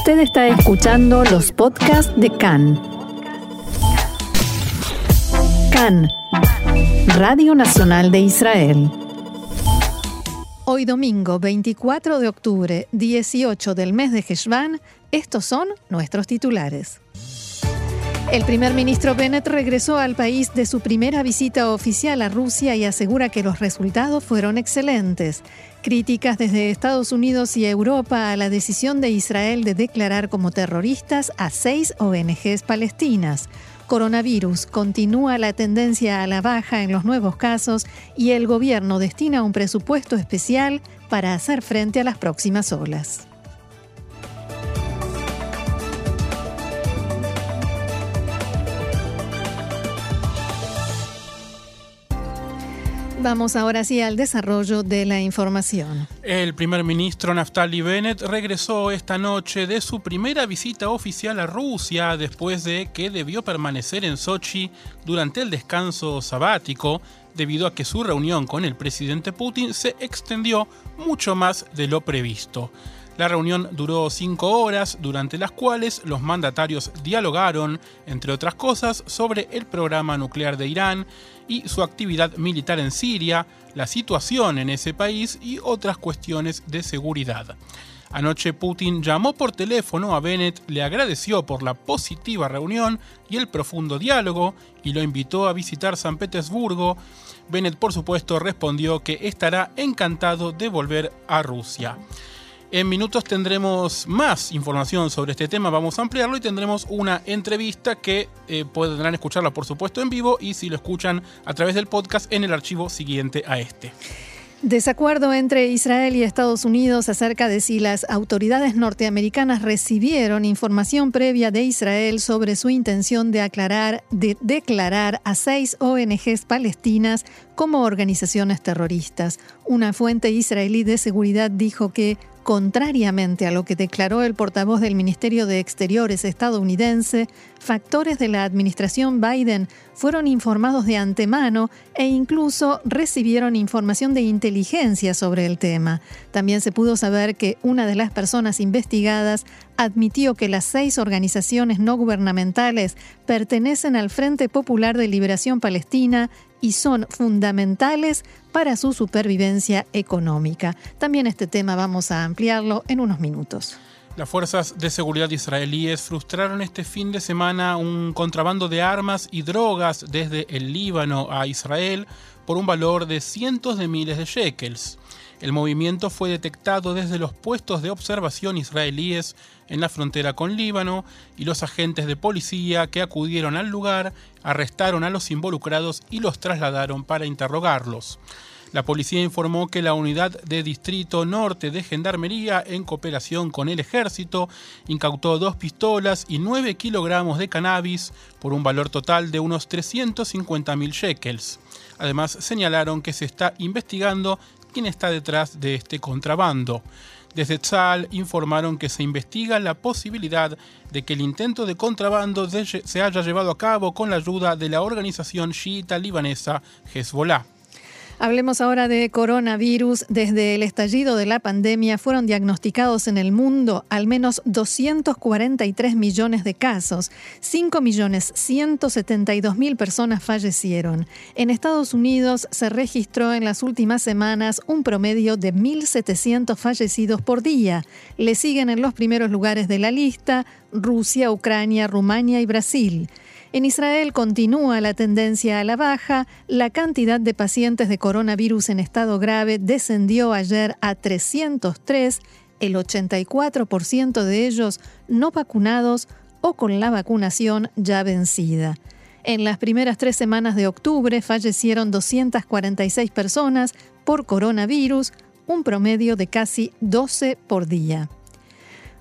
Usted está escuchando los podcasts de CAN. CAN, Radio Nacional de Israel. Hoy domingo 24 de octubre, 18 del mes de Heshvan, estos son nuestros titulares. El primer ministro Bennett regresó al país de su primera visita oficial a Rusia y asegura que los resultados fueron excelentes. Críticas desde Estados Unidos y Europa a la decisión de Israel de declarar como terroristas a seis ONGs palestinas. Coronavirus continúa la tendencia a la baja en los nuevos casos y el gobierno destina un presupuesto especial para hacer frente a las próximas olas. Vamos ahora sí al desarrollo de la información. El primer ministro Naftali Bennett regresó esta noche de su primera visita oficial a Rusia después de que debió permanecer en Sochi durante el descanso sabático debido a que su reunión con el presidente Putin se extendió mucho más de lo previsto. La reunión duró cinco horas, durante las cuales los mandatarios dialogaron, entre otras cosas, sobre el programa nuclear de Irán y su actividad militar en Siria, la situación en ese país y otras cuestiones de seguridad. Anoche Putin llamó por teléfono a Bennett, le agradeció por la positiva reunión y el profundo diálogo y lo invitó a visitar San Petersburgo. Bennett, por supuesto, respondió que estará encantado de volver a Rusia. En minutos tendremos más información sobre este tema, vamos a ampliarlo y tendremos una entrevista que eh, podrán escucharla por supuesto en vivo y si lo escuchan a través del podcast en el archivo siguiente a este. Desacuerdo entre Israel y Estados Unidos acerca de si las autoridades norteamericanas recibieron información previa de Israel sobre su intención de, aclarar, de declarar a seis ONGs palestinas como organizaciones terroristas. Una fuente israelí de seguridad dijo que Contrariamente a lo que declaró el portavoz del Ministerio de Exteriores estadounidense, factores de la administración Biden fueron informados de antemano e incluso recibieron información de inteligencia sobre el tema. También se pudo saber que una de las personas investigadas admitió que las seis organizaciones no gubernamentales pertenecen al Frente Popular de Liberación Palestina y son fundamentales para su supervivencia económica. También este tema vamos a ampliarlo en unos minutos. Las fuerzas de seguridad israelíes frustraron este fin de semana un contrabando de armas y drogas desde el Líbano a Israel por un valor de cientos de miles de shekels. El movimiento fue detectado desde los puestos de observación israelíes en la frontera con Líbano y los agentes de policía que acudieron al lugar arrestaron a los involucrados y los trasladaron para interrogarlos. La policía informó que la unidad de Distrito Norte de Gendarmería, en cooperación con el ejército, incautó dos pistolas y 9 kilogramos de cannabis por un valor total de unos 350 mil shekels. Además, señalaron que se está investigando quién está detrás de este contrabando. Desde Tzal informaron que se investiga la posibilidad de que el intento de contrabando se haya llevado a cabo con la ayuda de la organización chiita libanesa Hezbollah. Hablemos ahora de coronavirus. Desde el estallido de la pandemia fueron diagnosticados en el mundo al menos 243 millones de casos. 5 millones 172 mil personas fallecieron. En Estados Unidos se registró en las últimas semanas un promedio de 1.700 fallecidos por día. Le siguen en los primeros lugares de la lista Rusia, Ucrania, Rumania y Brasil. En Israel continúa la tendencia a la baja. La cantidad de pacientes de coronavirus en estado grave descendió ayer a 303, el 84% de ellos no vacunados o con la vacunación ya vencida. En las primeras tres semanas de octubre fallecieron 246 personas por coronavirus, un promedio de casi 12 por día.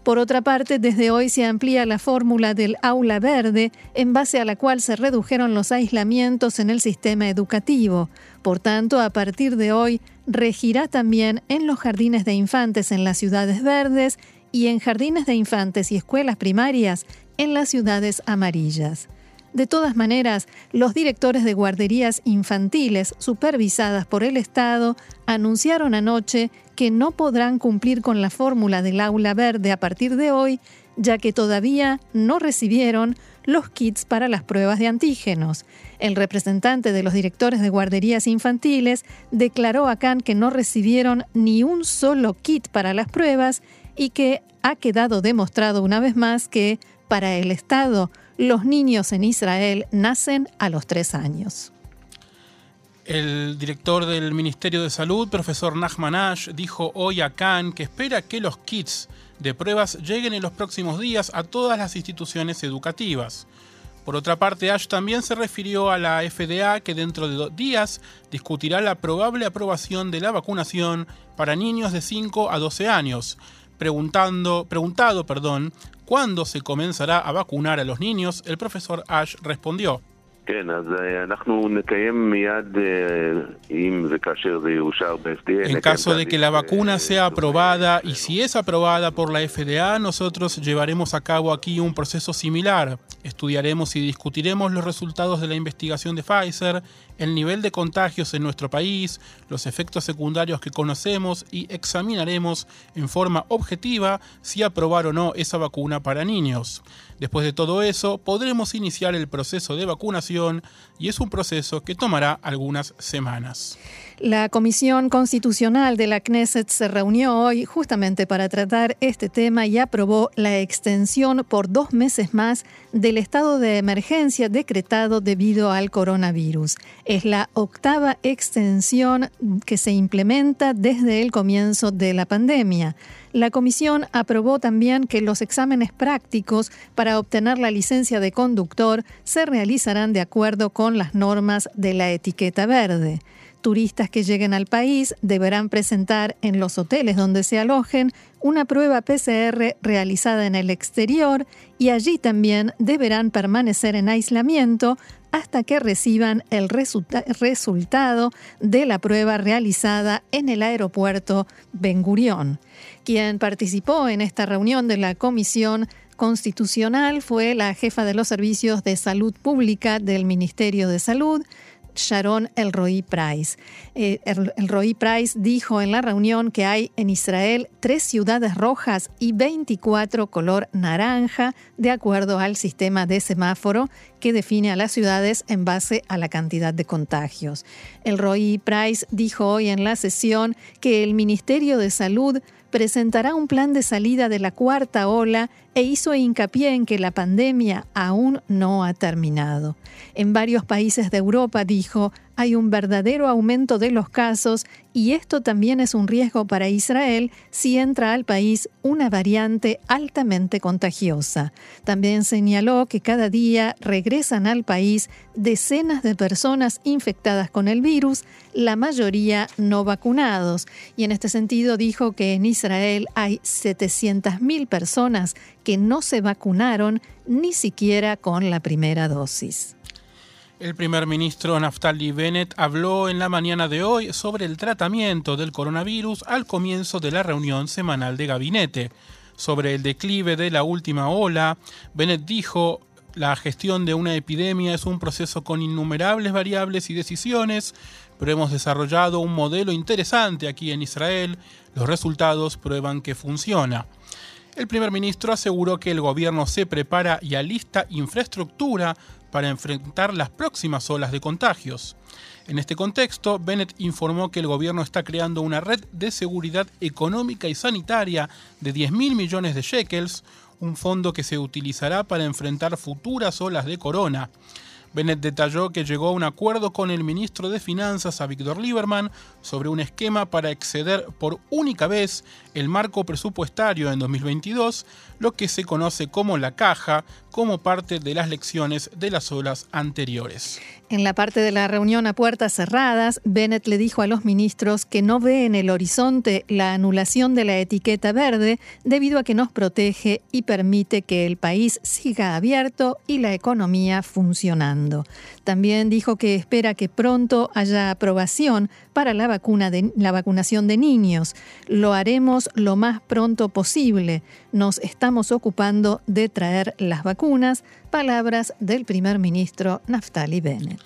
Por otra parte, desde hoy se amplía la fórmula del aula verde, en base a la cual se redujeron los aislamientos en el sistema educativo. Por tanto, a partir de hoy, regirá también en los jardines de infantes en las ciudades verdes y en jardines de infantes y escuelas primarias en las ciudades amarillas. De todas maneras, los directores de guarderías infantiles supervisadas por el Estado anunciaron anoche que no podrán cumplir con la fórmula del aula verde a partir de hoy ya que todavía no recibieron los kits para las pruebas de antígenos. El representante de los directores de guarderías infantiles declaró a Khan que no recibieron ni un solo kit para las pruebas y que ha quedado demostrado una vez más que, para el Estado, los niños en Israel nacen a los tres años. El director del Ministerio de Salud, profesor Nachman Ash, dijo hoy a Khan que espera que los kits de pruebas lleguen en los próximos días a todas las instituciones educativas. Por otra parte, Ash también se refirió a la FDA que dentro de dos días discutirá la probable aprobación de la vacunación para niños de 5 a 12 años. Preguntando, preguntado perdón, cuándo se comenzará a vacunar a los niños, el profesor Ash respondió. En caso de que la vacuna sea aprobada y si es aprobada por la FDA, nosotros llevaremos a cabo aquí un proceso similar. Estudiaremos y discutiremos los resultados de la investigación de Pfizer, el nivel de contagios en nuestro país, los efectos secundarios que conocemos y examinaremos en forma objetiva si aprobar o no esa vacuna para niños. Después de todo eso, podremos iniciar el proceso de vacunación y es un proceso que tomará algunas semanas. La Comisión Constitucional de la Knesset se reunió hoy justamente para tratar este tema y aprobó la extensión por dos meses más del estado de emergencia decretado debido al coronavirus. Es la octava extensión que se implementa desde el comienzo de la pandemia. La comisión aprobó también que los exámenes prácticos para obtener la licencia de conductor se realizarán de acuerdo con las normas de la etiqueta verde. Turistas que lleguen al país deberán presentar en los hoteles donde se alojen una prueba PCR realizada en el exterior y allí también deberán permanecer en aislamiento hasta que reciban el resultado de la prueba realizada en el aeropuerto Ben Gurión. Quien participó en esta reunión de la Comisión Constitucional fue la jefa de los servicios de salud pública del Ministerio de Salud, Sharon Elroy Price. Eh, Elroy Price dijo en la reunión que hay en Israel tres ciudades rojas y 24 color naranja, de acuerdo al sistema de semáforo que define a las ciudades en base a la cantidad de contagios. Elroy Price dijo hoy en la sesión que el Ministerio de Salud presentará un plan de salida de la cuarta ola e hizo hincapié en que la pandemia aún no ha terminado. En varios países de Europa, dijo, hay un verdadero aumento de los casos y esto también es un riesgo para Israel si entra al país una variante altamente contagiosa. También señaló que cada día regresan al país decenas de personas infectadas con el virus, la mayoría no vacunados. Y en este sentido dijo que en Israel hay 700.000 personas que no se vacunaron ni siquiera con la primera dosis. El primer ministro Naftali Bennett habló en la mañana de hoy sobre el tratamiento del coronavirus al comienzo de la reunión semanal de gabinete. Sobre el declive de la última ola, Bennett dijo, la gestión de una epidemia es un proceso con innumerables variables y decisiones, pero hemos desarrollado un modelo interesante aquí en Israel. Los resultados prueban que funciona. El primer ministro aseguró que el gobierno se prepara y alista infraestructura para enfrentar las próximas olas de contagios. En este contexto, Bennett informó que el gobierno está creando una red de seguridad económica y sanitaria de 10.000 millones de shekels, un fondo que se utilizará para enfrentar futuras olas de corona. Bennett detalló que llegó a un acuerdo con el ministro de Finanzas, a Víctor Lieberman, sobre un esquema para exceder por única vez el marco presupuestario en 2022, lo que se conoce como la caja, como parte de las lecciones de las olas anteriores. En la parte de la reunión a puertas cerradas, Bennett le dijo a los ministros que no ve en el horizonte la anulación de la etiqueta verde debido a que nos protege y permite que el país siga abierto y la economía funcionando. También dijo que espera que pronto haya aprobación para la, la vacunación de niños. Lo haremos lo más pronto posible. Nos estamos ocupando de traer las vacunas. Palabras del primer ministro Naftali Bennett.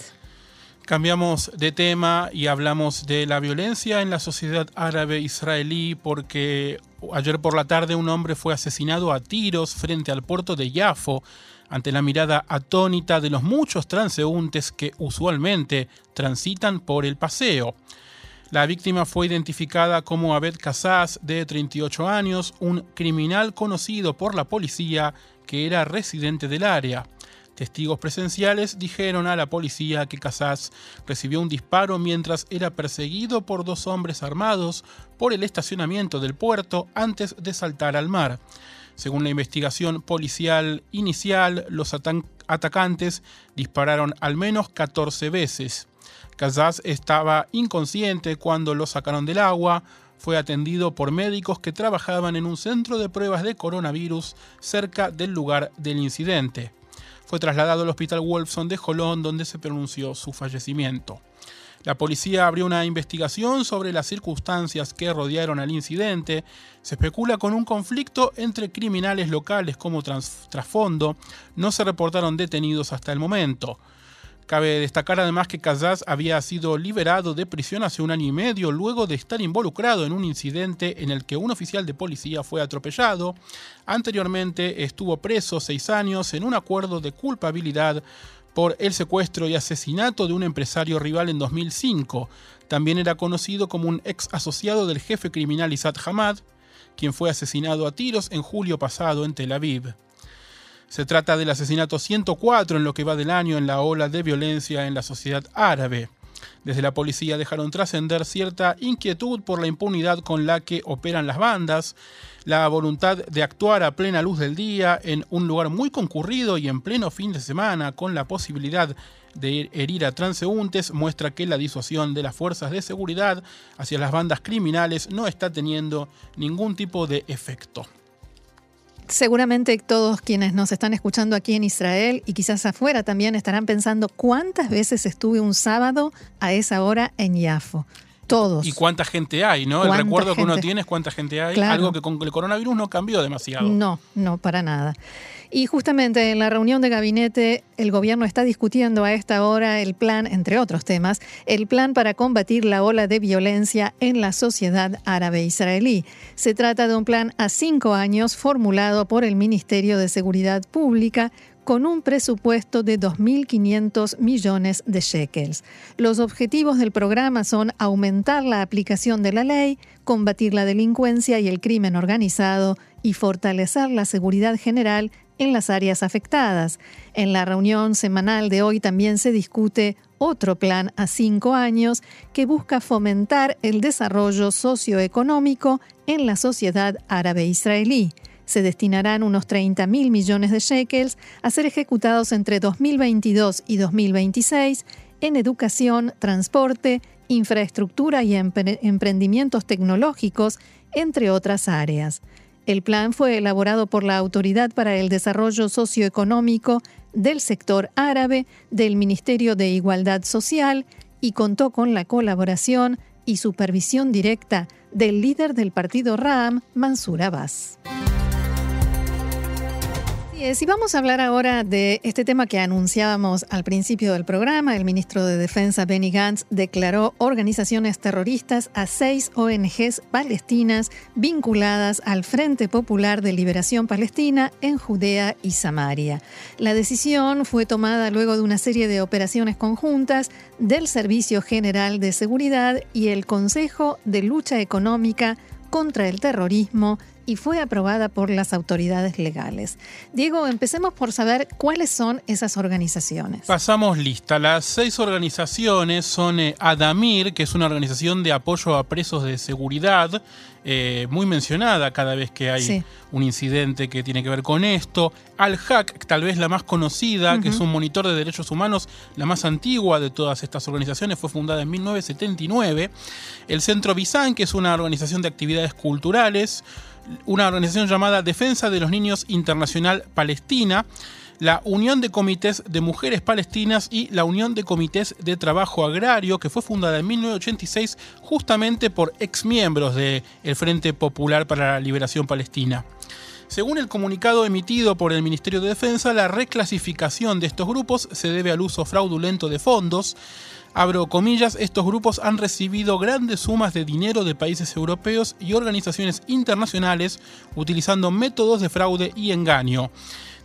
Cambiamos de tema y hablamos de la violencia en la sociedad árabe israelí porque ayer por la tarde un hombre fue asesinado a tiros frente al puerto de Yafo ante la mirada atónita de los muchos transeúntes que usualmente transitan por el paseo. La víctima fue identificada como Abed Casas, de 38 años, un criminal conocido por la policía que era residente del área. Testigos presenciales dijeron a la policía que Casas recibió un disparo mientras era perseguido por dos hombres armados por el estacionamiento del puerto antes de saltar al mar. Según la investigación policial inicial, los atacantes dispararon al menos 14 veces. Casas estaba inconsciente cuando lo sacaron del agua, fue atendido por médicos que trabajaban en un centro de pruebas de coronavirus cerca del lugar del incidente fue trasladado al Hospital Wolfson de Jolón, donde se pronunció su fallecimiento. La policía abrió una investigación sobre las circunstancias que rodearon al incidente. Se especula con un conflicto entre criminales locales como trasfondo. No se reportaron detenidos hasta el momento. Cabe destacar además que Kazaz había sido liberado de prisión hace un año y medio luego de estar involucrado en un incidente en el que un oficial de policía fue atropellado. Anteriormente estuvo preso seis años en un acuerdo de culpabilidad por el secuestro y asesinato de un empresario rival en 2005. También era conocido como un ex asociado del jefe criminal Isad Hamad, quien fue asesinado a tiros en julio pasado en Tel Aviv. Se trata del asesinato 104 en lo que va del año en la ola de violencia en la sociedad árabe. Desde la policía dejaron trascender cierta inquietud por la impunidad con la que operan las bandas, la voluntad de actuar a plena luz del día en un lugar muy concurrido y en pleno fin de semana con la posibilidad de herir a transeúntes muestra que la disuasión de las fuerzas de seguridad hacia las bandas criminales no está teniendo ningún tipo de efecto. Seguramente todos quienes nos están escuchando aquí en Israel y quizás afuera también estarán pensando cuántas veces estuve un sábado a esa hora en Yafo. Todos. Y cuánta gente hay, ¿no? El recuerdo que uno tiene es cuánta gente hay. Algo que con el coronavirus no cambió demasiado. No, no, para nada. Y justamente en la reunión de gabinete, el gobierno está discutiendo a esta hora el plan, entre otros temas, el plan para combatir la ola de violencia en la sociedad árabe israelí. Se trata de un plan a cinco años formulado por el Ministerio de Seguridad Pública con un presupuesto de 2.500 millones de shekels. Los objetivos del programa son aumentar la aplicación de la ley, combatir la delincuencia y el crimen organizado y fortalecer la seguridad general en las áreas afectadas. En la reunión semanal de hoy también se discute otro plan a cinco años que busca fomentar el desarrollo socioeconómico en la sociedad árabe israelí. Se destinarán unos 30 mil millones de shekels a ser ejecutados entre 2022 y 2026 en educación, transporte, infraestructura y emprendimientos tecnológicos, entre otras áreas. El plan fue elaborado por la Autoridad para el Desarrollo Socioeconómico del sector árabe del Ministerio de Igualdad Social y contó con la colaboración y supervisión directa del líder del partido RAM, Mansur Abbas. Si vamos a hablar ahora de este tema que anunciábamos al principio del programa. El ministro de Defensa Benny Gantz declaró organizaciones terroristas a seis ONGs palestinas vinculadas al Frente Popular de Liberación Palestina en Judea y Samaria. La decisión fue tomada luego de una serie de operaciones conjuntas del Servicio General de Seguridad y el Consejo de Lucha Económica contra el Terrorismo y fue aprobada por las autoridades legales. Diego, empecemos por saber cuáles son esas organizaciones. Pasamos lista. Las seis organizaciones son eh, Adamir, que es una organización de apoyo a presos de seguridad, eh, muy mencionada cada vez que hay un incidente que tiene que ver con esto. Al-Haq, tal vez la más conocida, que es un monitor de derechos humanos, la más antigua de todas estas organizaciones, fue fundada en 1979. El Centro Bizán, que es una organización de actividades culturales una organización llamada Defensa de los Niños Internacional Palestina, la Unión de Comités de Mujeres Palestinas y la Unión de Comités de Trabajo Agrario, que fue fundada en 1986 justamente por exmiembros del Frente Popular para la Liberación Palestina. Según el comunicado emitido por el Ministerio de Defensa, la reclasificación de estos grupos se debe al uso fraudulento de fondos. Abro comillas, estos grupos han recibido grandes sumas de dinero de países europeos y organizaciones internacionales utilizando métodos de fraude y engaño.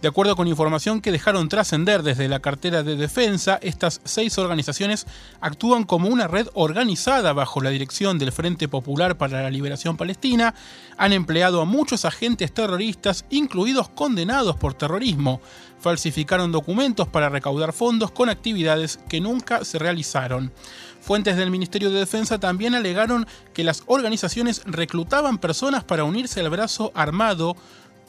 De acuerdo con información que dejaron trascender desde la cartera de defensa, estas seis organizaciones actúan como una red organizada bajo la dirección del Frente Popular para la Liberación Palestina, han empleado a muchos agentes terroristas, incluidos condenados por terrorismo, falsificaron documentos para recaudar fondos con actividades que nunca se realizaron. Fuentes del Ministerio de Defensa también alegaron que las organizaciones reclutaban personas para unirse al brazo armado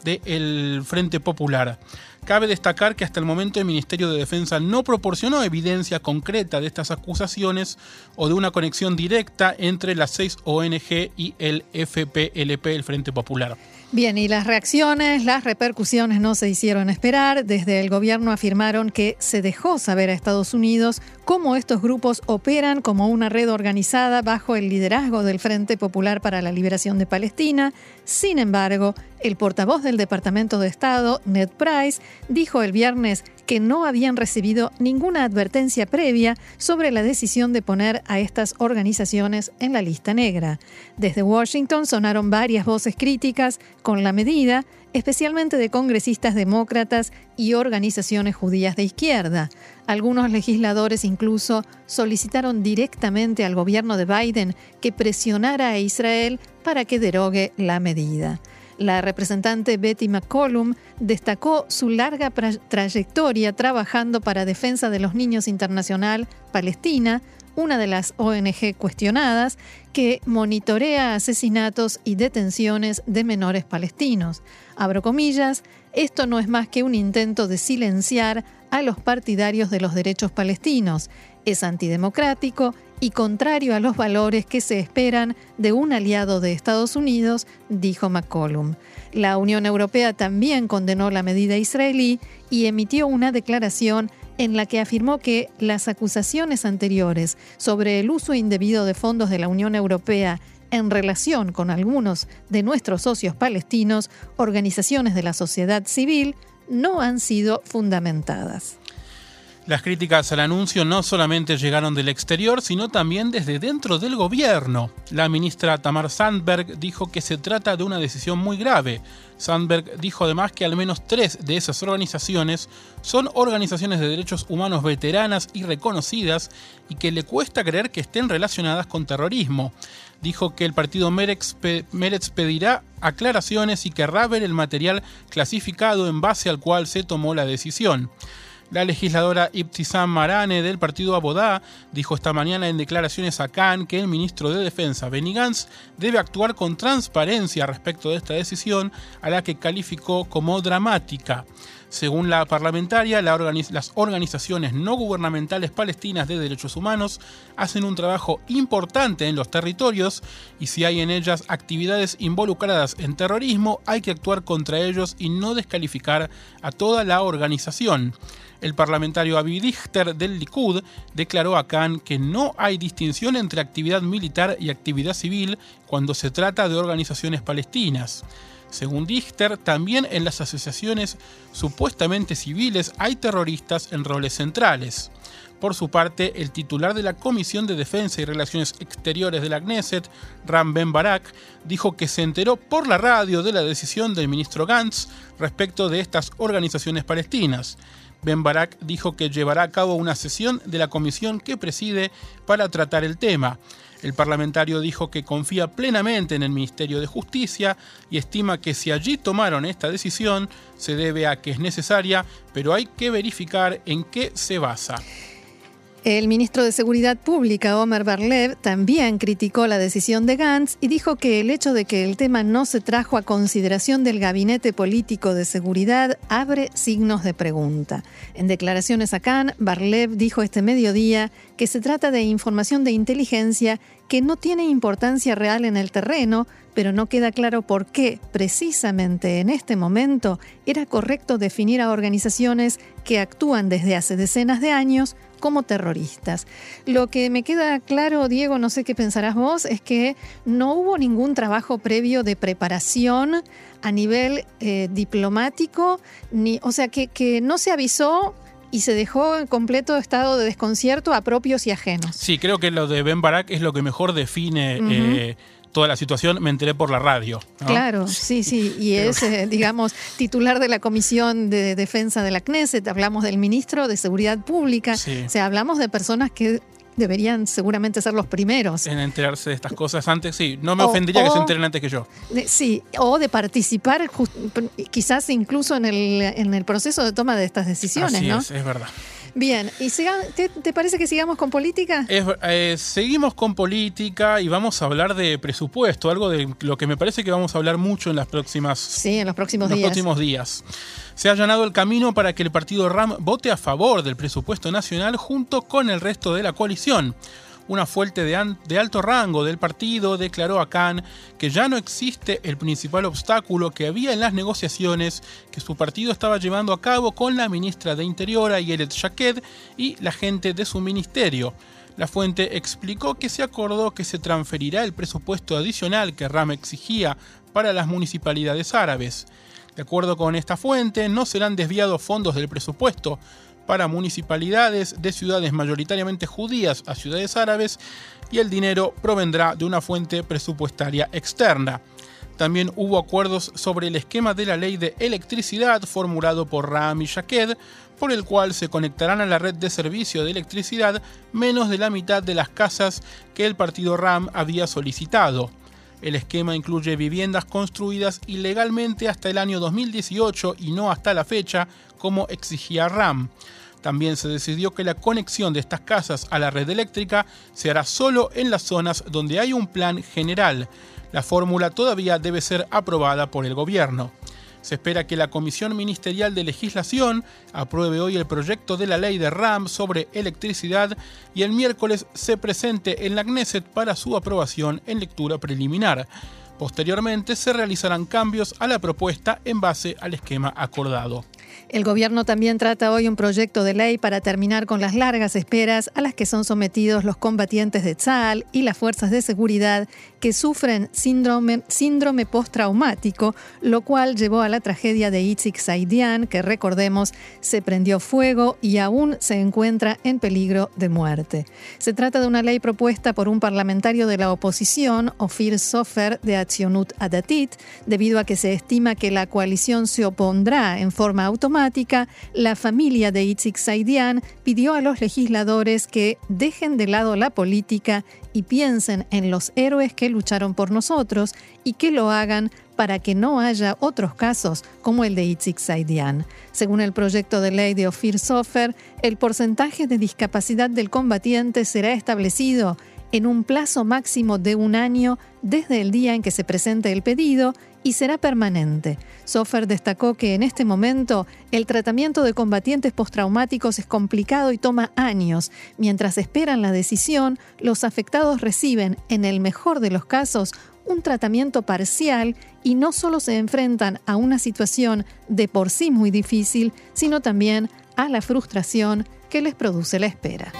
del Frente Popular. Cabe destacar que hasta el momento el Ministerio de Defensa no proporcionó evidencia concreta de estas acusaciones o de una conexión directa entre las seis ONG y el FPLP, el Frente Popular. Bien, y las reacciones, las repercusiones no se hicieron esperar. Desde el gobierno afirmaron que se dejó saber a Estados Unidos cómo estos grupos operan como una red organizada bajo el liderazgo del Frente Popular para la Liberación de Palestina. Sin embargo, el portavoz del Departamento de Estado, Ned Price, dijo el viernes que no habían recibido ninguna advertencia previa sobre la decisión de poner a estas organizaciones en la lista negra. Desde Washington sonaron varias voces críticas con la medida, especialmente de congresistas demócratas y organizaciones judías de izquierda. Algunos legisladores incluso solicitaron directamente al gobierno de Biden que presionara a Israel para que derogue la medida. La representante Betty McCollum destacó su larga trayectoria trabajando para Defensa de los Niños Internacional Palestina, una de las ONG cuestionadas que monitorea asesinatos y detenciones de menores palestinos. Abro comillas, esto no es más que un intento de silenciar a los partidarios de los derechos palestinos. Es antidemocrático y contrario a los valores que se esperan de un aliado de Estados Unidos, dijo McCollum. La Unión Europea también condenó la medida israelí y emitió una declaración en la que afirmó que las acusaciones anteriores sobre el uso indebido de fondos de la Unión Europea en relación con algunos de nuestros socios palestinos, organizaciones de la sociedad civil, no han sido fundamentadas. Las críticas al anuncio no solamente llegaron del exterior, sino también desde dentro del gobierno. La ministra Tamar Sandberg dijo que se trata de una decisión muy grave. Sandberg dijo además que al menos tres de esas organizaciones son organizaciones de derechos humanos veteranas y reconocidas y que le cuesta creer que estén relacionadas con terrorismo. Dijo que el partido Meretz, pedirá aclaraciones y querrá ver el material clasificado en base al cual se tomó la decisión. La legisladora Ibtisam Marane del partido Abodá dijo esta mañana en declaraciones a Cannes que el ministro de Defensa Benny Gantz debe actuar con transparencia respecto de esta decisión a la que calificó como dramática. Según la parlamentaria, las organizaciones no gubernamentales palestinas de derechos humanos hacen un trabajo importante en los territorios y si hay en ellas actividades involucradas en terrorismo, hay que actuar contra ellos y no descalificar a toda la organización. El parlamentario Avi Dichter del Likud declaró a Khan que no hay distinción entre actividad militar y actividad civil cuando se trata de organizaciones palestinas. Según Dichter, también en las asociaciones supuestamente civiles hay terroristas en roles centrales. Por su parte, el titular de la Comisión de Defensa y Relaciones Exteriores de la Knesset, Ram Ben Barak, dijo que se enteró por la radio de la decisión del ministro Gantz respecto de estas organizaciones palestinas. Ben Barak dijo que llevará a cabo una sesión de la comisión que preside para tratar el tema. El parlamentario dijo que confía plenamente en el Ministerio de Justicia y estima que si allí tomaron esta decisión se debe a que es necesaria, pero hay que verificar en qué se basa. El ministro de Seguridad Pública, Omer Barlev, también criticó la decisión de Gantz y dijo que el hecho de que el tema no se trajo a consideración del Gabinete Político de Seguridad abre signos de pregunta. En declaraciones a Cannes, Barlev dijo este mediodía que se trata de información de inteligencia que no tiene importancia real en el terreno, pero no queda claro por qué, precisamente en este momento, era correcto definir a organizaciones que actúan desde hace decenas de años como terroristas. Lo que me queda claro, Diego, no sé qué pensarás vos, es que no hubo ningún trabajo previo de preparación a nivel eh, diplomático, ni, o sea, que, que no se avisó y se dejó en completo estado de desconcierto a propios y ajenos. Sí, creo que lo de Ben Barak es lo que mejor define eh, toda la situación. Me enteré por la radio. Claro, sí, sí. Y es, eh, digamos, titular de la Comisión de Defensa de la Knesset. Hablamos del ministro de Seguridad Pública. O sea, hablamos de personas que deberían seguramente ser los primeros. En enterarse de estas cosas antes, sí. No me ofendería que se enteren antes que yo. sí, o de participar quizás incluso en el, en el proceso de toma de estas decisiones, Así ¿no? Es, es verdad. Bien, ¿y te, parece que sigamos con política? Eh, seguimos con política y vamos a hablar de presupuesto, algo de lo que me parece que vamos a hablar mucho en las próximas... Sí, en los próximos días. próximos días. Se ha allanado el camino para que el partido RAM vote a favor del presupuesto nacional junto con el resto de la coalición una fuente de, alto rango del partido declaró a Khan que ya no existe el principal obstáculo que había en las negociaciones que su partido estaba llevando a cabo con la ministra de Interior, Ayelet Shaked, y la gente de su ministerio. La fuente explicó que se acordó que se transferirá el presupuesto adicional que RAM exigía para las municipalidades árabes. De acuerdo con esta fuente, no serán desviados fondos del presupuesto, para municipalidades de ciudades mayoritariamente judías a ciudades árabes y el dinero provendrá de una fuente presupuestaria externa. También hubo acuerdos sobre el esquema de la ley de electricidad formulado por Ram y Shaked, por el cual se conectarán a la red de servicio de electricidad menos de la mitad de las casas que el partido Ram había solicitado. El esquema incluye viviendas construidas ilegalmente hasta el año 2018 y no hasta la fecha, como exigía RAM. También se decidió que la conexión de estas casas a la red eléctrica se hará solo en las zonas donde hay un plan general. La fórmula todavía debe ser aprobada por el gobierno. Se espera que la Comisión Ministerial de Legislación apruebe hoy el proyecto de la ley de RAM sobre electricidad y el miércoles se presente en la Knesset para su aprobación en lectura preliminar. Posteriormente se realizarán cambios a la propuesta en base al esquema acordado. El gobierno también trata hoy un proyecto de ley para terminar con las largas esperas a las que son sometidos los combatientes de Tzal y las fuerzas de seguridad que sufren síndrome, síndrome postraumático, lo cual llevó a la tragedia de Itzik Saidian, que recordemos se prendió fuego y aún se encuentra en peligro de muerte. Se trata de una ley propuesta por un parlamentario de la oposición, Ofir Sofer, de Accionut Adatit, debido a que se estima que la coalición se opondrá en forma automática, la familia de Itzik Saidian pidió a los legisladores que dejen de lado la política y piensen en los héroes que lucharon por nosotros y que lo hagan para que no haya otros casos como el de Itzik Saidian. Según el proyecto de ley de Ofir Sofer, el porcentaje de discapacidad del combatiente será establecido en un plazo máximo de un año desde el día en que se presente el pedido y será permanente. Sofer destacó que en este momento el tratamiento de combatientes postraumáticos es complicado y toma años. Mientras esperan la decisión, los afectados reciben, en el mejor de los casos, un tratamiento parcial y no solo se enfrentan a una situación de por sí muy difícil, sino también a la frustración que les produce la espera.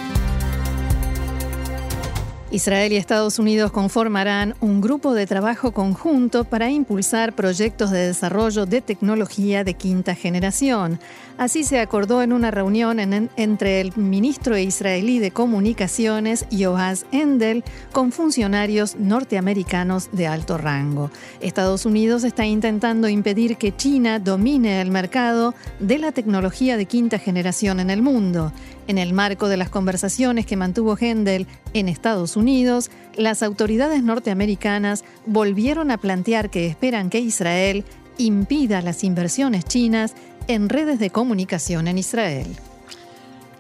Israel y Estados Unidos conformarán un grupo de trabajo conjunto para impulsar proyectos de desarrollo de tecnología de quinta generación. Así se acordó en una reunión entre el ministro israelí de Comunicaciones, Yoaz Endel, con funcionarios norteamericanos de alto rango. Estados Unidos está intentando impedir que China domine el mercado de la tecnología de quinta generación en el mundo. En el marco de las conversaciones que mantuvo Hendel en Estados Unidos, las autoridades norteamericanas volvieron a plantear que esperan que Israel impida las inversiones chinas en redes de comunicación en Israel.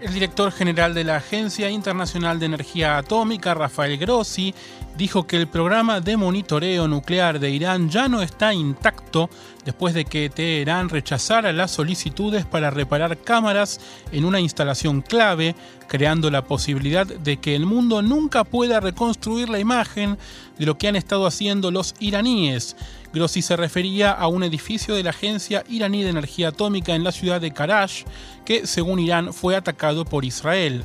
El director general de la Agencia Internacional de Energía Atómica, Rafael Grossi, dijo que el programa de monitoreo nuclear de Irán ya no está intacto después de que Teherán rechazara las solicitudes para reparar cámaras en una instalación clave, creando la posibilidad de que el mundo nunca pueda reconstruir la imagen de lo que han estado haciendo los iraníes. Grossi se refería a un edificio de la Agencia iraní de Energía Atómica en la ciudad de Karash, que según Irán fue atacado por Israel.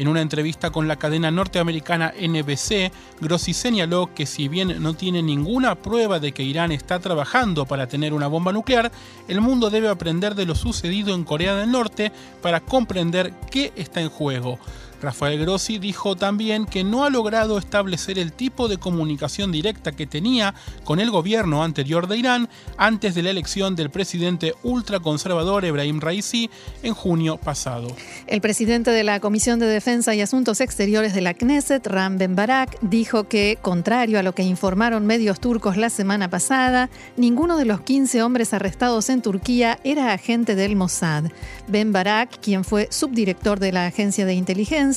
En una entrevista con la cadena norteamericana NBC, Grossi señaló que si bien no tiene ninguna prueba de que Irán está trabajando para tener una bomba nuclear, el mundo debe aprender de lo sucedido en Corea del Norte para comprender qué está en juego. Rafael Grossi dijo también que no ha logrado establecer el tipo de comunicación directa que tenía con el gobierno anterior de Irán antes de la elección del presidente ultraconservador Ebrahim Raisi en junio pasado. El presidente de la Comisión de Defensa y Asuntos Exteriores de la Knesset, Ram Ben Barak, dijo que, contrario a lo que informaron medios turcos la semana pasada, ninguno de los 15 hombres arrestados en Turquía era agente del Mossad. Ben Barak, quien fue subdirector de la agencia de inteligencia,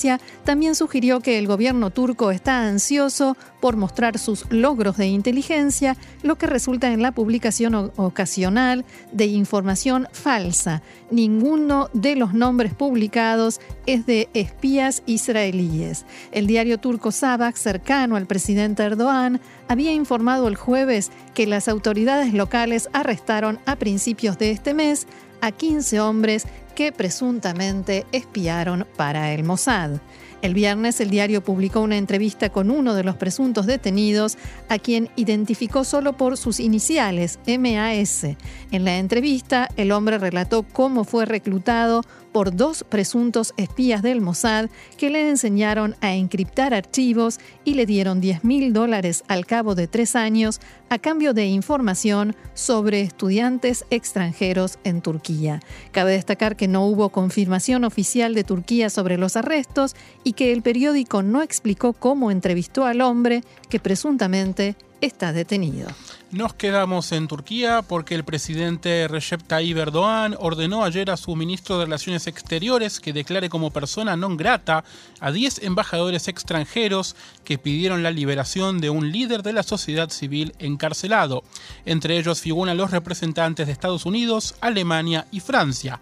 también sugirió que el gobierno turco está ansioso por mostrar sus logros de inteligencia, lo que resulta en la publicación ocasional de información falsa. Ninguno de los nombres publicados es de espías israelíes. El diario turco Sabah, cercano al presidente Erdogan, había informado el jueves que las autoridades locales arrestaron a principios de este mes a 15 hombres que presuntamente espiaron para el Mossad. El viernes el diario publicó una entrevista con uno de los presuntos detenidos, a quien identificó solo por sus iniciales, MAS. En la entrevista, el hombre relató cómo fue reclutado por dos presuntos espías del Mossad que le enseñaron a encriptar archivos y le dieron 10 mil dólares al cabo de tres años a cambio de información sobre estudiantes extranjeros en Turquía. Cabe destacar que no hubo confirmación oficial de Turquía sobre los arrestos y que el periódico no explicó cómo entrevistó al hombre que presuntamente está detenido. Nos quedamos en Turquía porque el presidente Recep Tayyip Erdogan ordenó ayer a su ministro de Relaciones Exteriores que declare como persona non grata a 10 embajadores extranjeros que pidieron la liberación de un líder de la sociedad civil encarcelado. Entre ellos figuran los representantes de Estados Unidos, Alemania y Francia.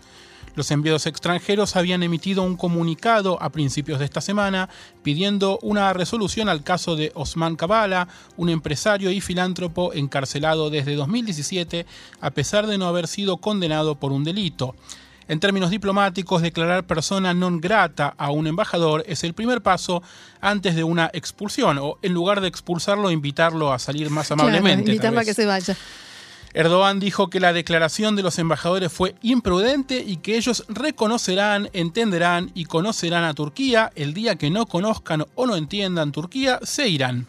Los enviados extranjeros habían emitido un comunicado a principios de esta semana pidiendo una resolución al caso de Osman Kavala, un empresario y filántropo encarcelado desde 2017 a pesar de no haber sido condenado por un delito. En términos diplomáticos, declarar persona non grata a un embajador es el primer paso antes de una expulsión, o en lugar de expulsarlo, invitarlo a salir más amablemente. invitarlo a que se vaya. Erdogan dijo que la declaración de los embajadores fue imprudente y que ellos reconocerán, entenderán y conocerán a Turquía. El día que no conozcan o no entiendan Turquía, se irán.